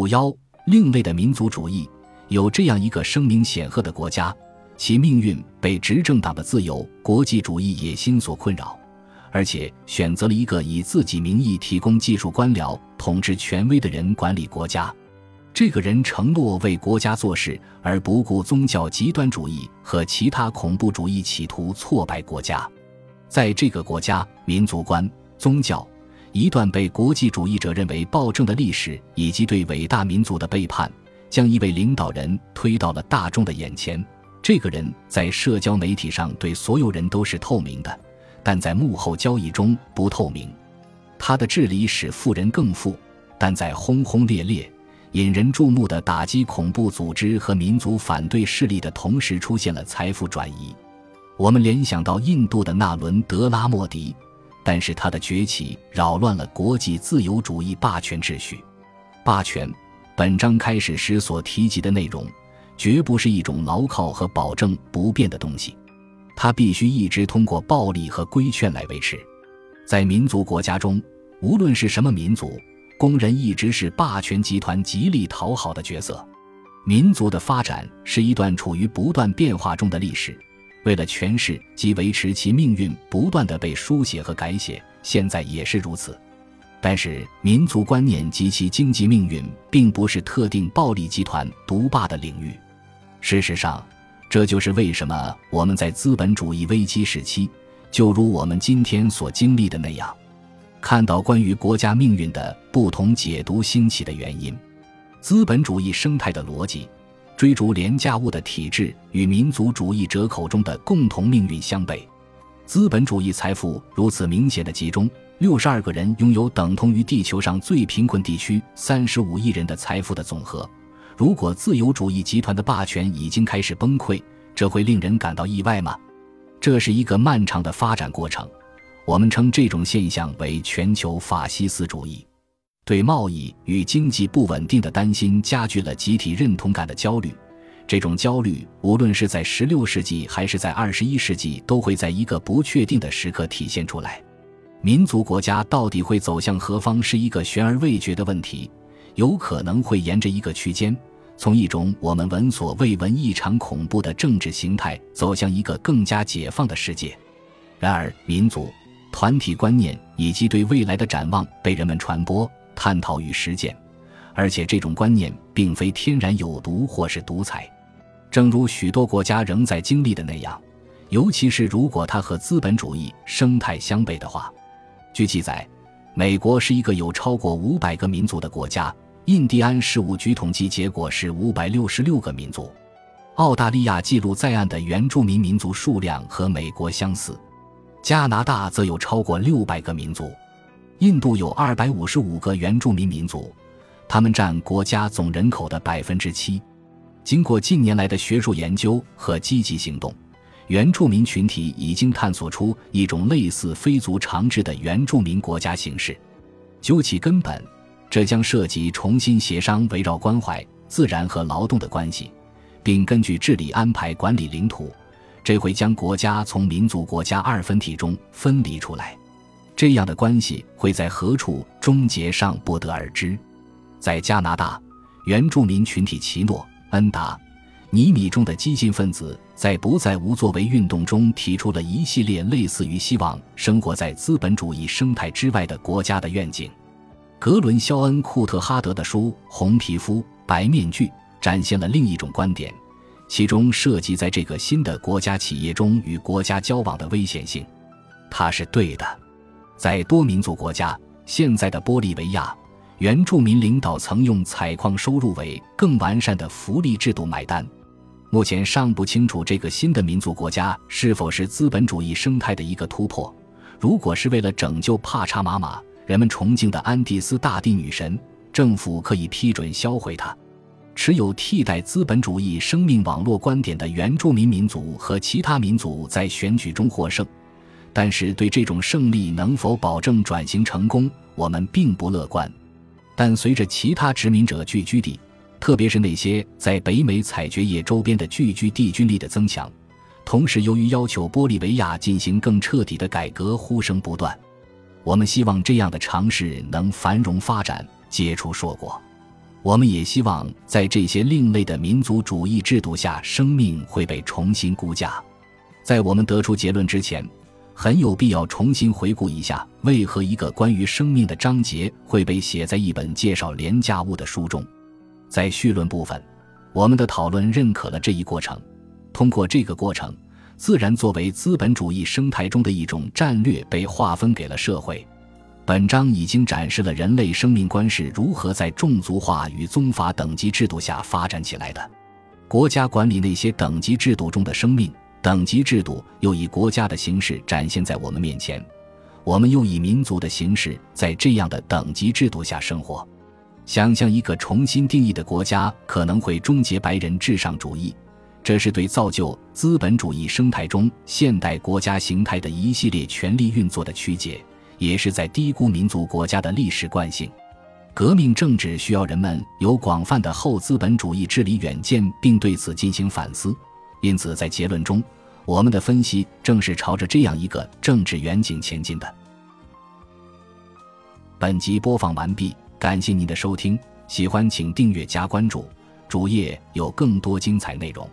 五幺另类的民族主义，有这样一个声名显赫的国家，其命运被执政党的自由国际主义野心所困扰，而且选择了一个以自己名义提供技术官僚、统治权威的人管理国家。这个人承诺为国家做事，而不顾宗教极端主义和其他恐怖主义企图挫败国家。在这个国家，民族观、宗教一段被国际主义者认为暴政的历史，以及对伟大民族的背叛，将一位领导人推到了大众的眼前。这个人在社交媒体上对所有人都是透明的，但在幕后交易中不透明。他的治理使富人更富，但在轰轰烈烈。引人注目的打击恐怖组织和民族反对势力的同时，出现了财富转移。我们联想到印度的纳伦德拉莫迪，但是他的崛起扰乱了国际自由主义霸权秩序。霸权，本章开始时所提及的内容，绝不是一种牢靠和保证不变的东西，它必须一直通过暴力和规劝来维持。在民族国家中，无论是什么民族。工人一直是霸权集团极力讨好的角色。民族的发展是一段处于不断变化中的历史，为了诠释及维持其命运，不断的被书写和改写，现在也是如此。但是，民族观念及其经济命运并不是特定暴力集团独霸的领域。事实上，这就是为什么我们在资本主义危机时期，就如我们今天所经历的那样。看到关于国家命运的不同解读兴起的原因，资本主义生态的逻辑，追逐廉价物的体制与民族主义者口中的共同命运相悖。资本主义财富如此明显的集中，六十二个人拥有等同于地球上最贫困地区三十五亿人的财富的总和。如果自由主义集团的霸权已经开始崩溃，这会令人感到意外吗？这是一个漫长的发展过程。我们称这种现象为全球法西斯主义。对贸易与经济不稳定的担心加剧了集体认同感的焦虑。这种焦虑无论是在16世纪还是在21世纪，都会在一个不确定的时刻体现出来。民族国家到底会走向何方，是一个悬而未决的问题。有可能会沿着一个区间，从一种我们闻所未闻、异常恐怖的政治形态，走向一个更加解放的世界。然而，民族。团体观念以及对未来的展望被人们传播、探讨与实践，而且这种观念并非天然有毒或是独裁，正如许多国家仍在经历的那样，尤其是如果它和资本主义生态相悖的话。据记载，美国是一个有超过五百个民族的国家，印第安事务局统计结果是五百六十六个民族，澳大利亚记录在案的原住民民族数量和美国相似。加拿大则有超过六百个民族，印度有二百五十五个原住民民族，他们占国家总人口的百分之七。经过近年来的学术研究和积极行动，原住民群体已经探索出一种类似非族长制的原住民国家形式。究其根本，这将涉及重新协商围绕关怀自然和劳动的关系，并根据治理安排管理领土。这会将国家从民族国家二分体中分离出来，这样的关系会在何处终结尚不得而知。在加拿大，原住民群体奇诺、恩达、尼米中的激进分子在不再无作为运动中提出了一系列类似于希望生活在资本主义生态之外的国家的愿景。格伦·肖恩·库特哈德的书《红皮肤白面具》展现了另一种观点。其中涉及在这个新的国家企业中与国家交往的危险性，它是对的。在多民族国家，现在的玻利维亚，原住民领导层用采矿收入为更完善的福利制度买单。目前尚不清楚这个新的民族国家是否是资本主义生态的一个突破。如果是为了拯救帕查玛玛，人们崇敬的安第斯大地女神，政府可以批准销毁它。持有替代资本主义生命网络观点的原住民民族和其他民族在选举中获胜，但是对这种胜利能否保证转型成功，我们并不乐观。但随着其他殖民者聚居地，特别是那些在北美采掘业周边的聚居地军力的增强，同时由于要求玻利维亚进行更彻底的改革呼声不断，我们希望这样的尝试能繁荣发展，结出硕果。我们也希望在这些另类的民族主义制度下，生命会被重新估价。在我们得出结论之前，很有必要重新回顾一下，为何一个关于生命的章节会被写在一本介绍廉价物的书中。在绪论部分，我们的讨论认可了这一过程。通过这个过程，自然作为资本主义生态中的一种战略被划分给了社会。本章已经展示了人类生命观是如何在种族化与宗法等级制度下发展起来的。国家管理那些等级制度中的生命，等级制度又以国家的形式展现在我们面前。我们又以民族的形式在这样的等级制度下生活。想象一个重新定义的国家可能会终结白人至上主义，这是对造就资本主义生态中现代国家形态的一系列权力运作的曲解。也是在低估民族国家的历史惯性。革命政治需要人们有广泛的后资本主义治理远见，并对此进行反思。因此，在结论中，我们的分析正是朝着这样一个政治远景前进的。本集播放完毕，感谢您的收听，喜欢请订阅加关注，主页有更多精彩内容。